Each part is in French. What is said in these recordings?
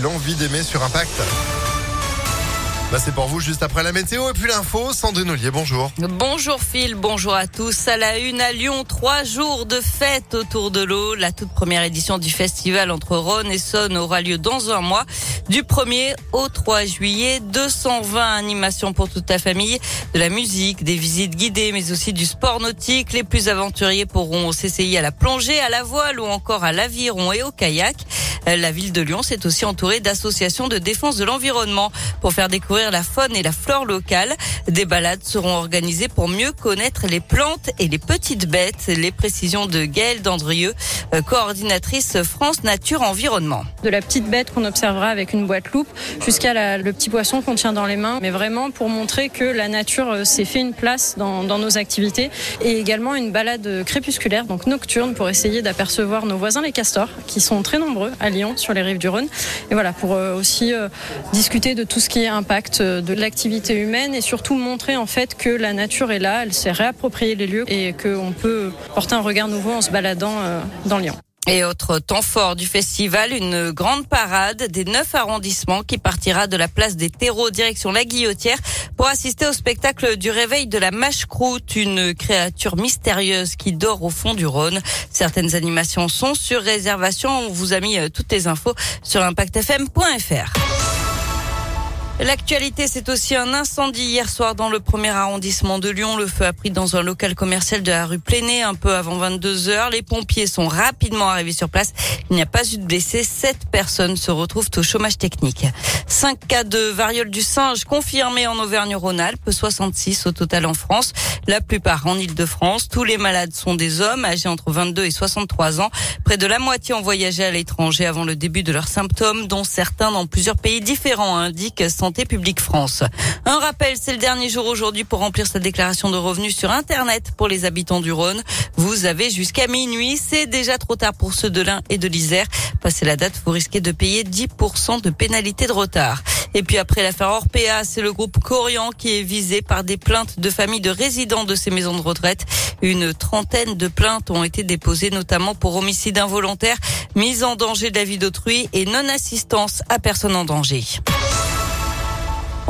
l'envie d'aimer sur Impact. Bah c'est pour vous juste après la météo et puis l'info. Sandrine Ollier, bonjour. Bonjour Phil, bonjour à tous. À la une à Lyon, trois jours de fête autour de l'eau. La toute première édition du festival entre Rhône et Saône aura lieu dans un mois. Du 1er au 3 juillet, 220 animations pour toute la famille, de la musique, des visites guidées, mais aussi du sport nautique. Les plus aventuriers pourront s'essayer à la plongée, à la voile ou encore à l'aviron et au kayak. La ville de Lyon s'est aussi entourée d'associations de défense de l'environnement pour faire découvrir la faune et la flore locale. Des balades seront organisées pour mieux connaître les plantes et les petites bêtes. Les précisions de Gaëlle Dandrieux, euh, coordinatrice France Nature Environnement. De la petite bête qu'on observera avec une boîte loupe jusqu'à le petit poisson qu'on tient dans les mains, mais vraiment pour montrer que la nature euh, s'est fait une place dans, nos activités et également une balade crépusculaire, donc nocturne, pour essayer d'apercevoir nos voisins les castors, qui sont très nombreux à Lyon, sur les rives du Rhône. Et voilà, pour euh, aussi discuter de tout ce qui est impact euh, de l'activité humaine et surtout montrer en fait que la nature est là, elle s'est réappropriée les lieux et qu'on peut porter un regard nouveau en se baladant dans Lyon. Et autre temps fort du festival, une grande parade des neuf arrondissements qui partira de la place des terreaux direction la Guillotière pour assister au spectacle du réveil de la mâche-croûte, une créature mystérieuse qui dort au fond du Rhône. Certaines animations sont sur réservation. On vous a mis euh, toutes les infos sur impactfm.fr. L'actualité, c'est aussi un incendie hier soir dans le premier arrondissement de Lyon. Le feu a pris dans un local commercial de la rue Plénée un peu avant 22 heures. Les pompiers sont rapidement arrivés sur place. Il n'y a pas eu de blessés. Sept personnes se retrouvent au chômage technique. Cinq cas de variole du singe confirmés en Auvergne-Rhône-Alpes, 66 au total en France. La plupart en Ile-de-France. Tous les malades sont des hommes âgés entre 22 et 63 ans. Près de la moitié ont voyagé à l'étranger avant le début de leurs symptômes, dont certains dans plusieurs pays différents, indique Un rappel, c'est le dernier jour aujourd'hui pour remplir sa déclaration de revenus sur Internet pour les habitants du Rhône. Vous avez jusqu'à minuit. C'est déjà trop tard pour ceux de l'Ain et de l'Isère. Passez la date, vous risquez de payer 10% de pénalité de retard. Et puis après l'affaire Orpea, c'est le groupe Corian qui est visé par des plaintes de familles de résidents de ces maisons de retraite. Une trentaine de plaintes ont été déposées, notamment pour homicide involontaire, mise en danger de la vie d'autrui et non-assistance à personne en danger.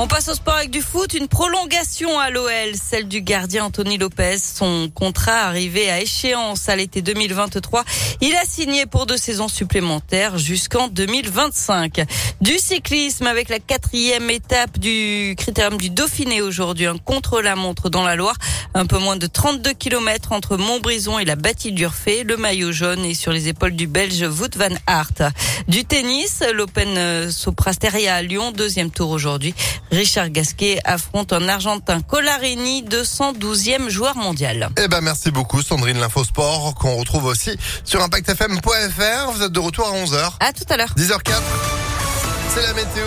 On passe au sport avec du foot. Une prolongation à l'OL, celle du gardien Anthony Lopez. Son contrat arrivé à échéance à l'été 2023. Il a signé pour deux saisons supplémentaires jusqu'en 2025. Du cyclisme avec la quatrième étape du critérium du Dauphiné aujourd'hui. Un contre-la-montre dans la Loire. Un peu moins de 32 km entre Montbrison et la bâtie d'Urfé. Le maillot jaune est sur les épaules du Belge Wout van Aert. Du tennis, l'Open Soprasteria à Lyon, deuxième tour aujourd'hui. Richard Gasquet affronte un Argentin Colarini, 212e joueur mondial. Eh ben merci beaucoup Sandrine l'Infosport qu'on retrouve aussi sur impactfm.fr. Vous êtes de retour à 11h. À tout à l'heure. 10h04. C'est la météo.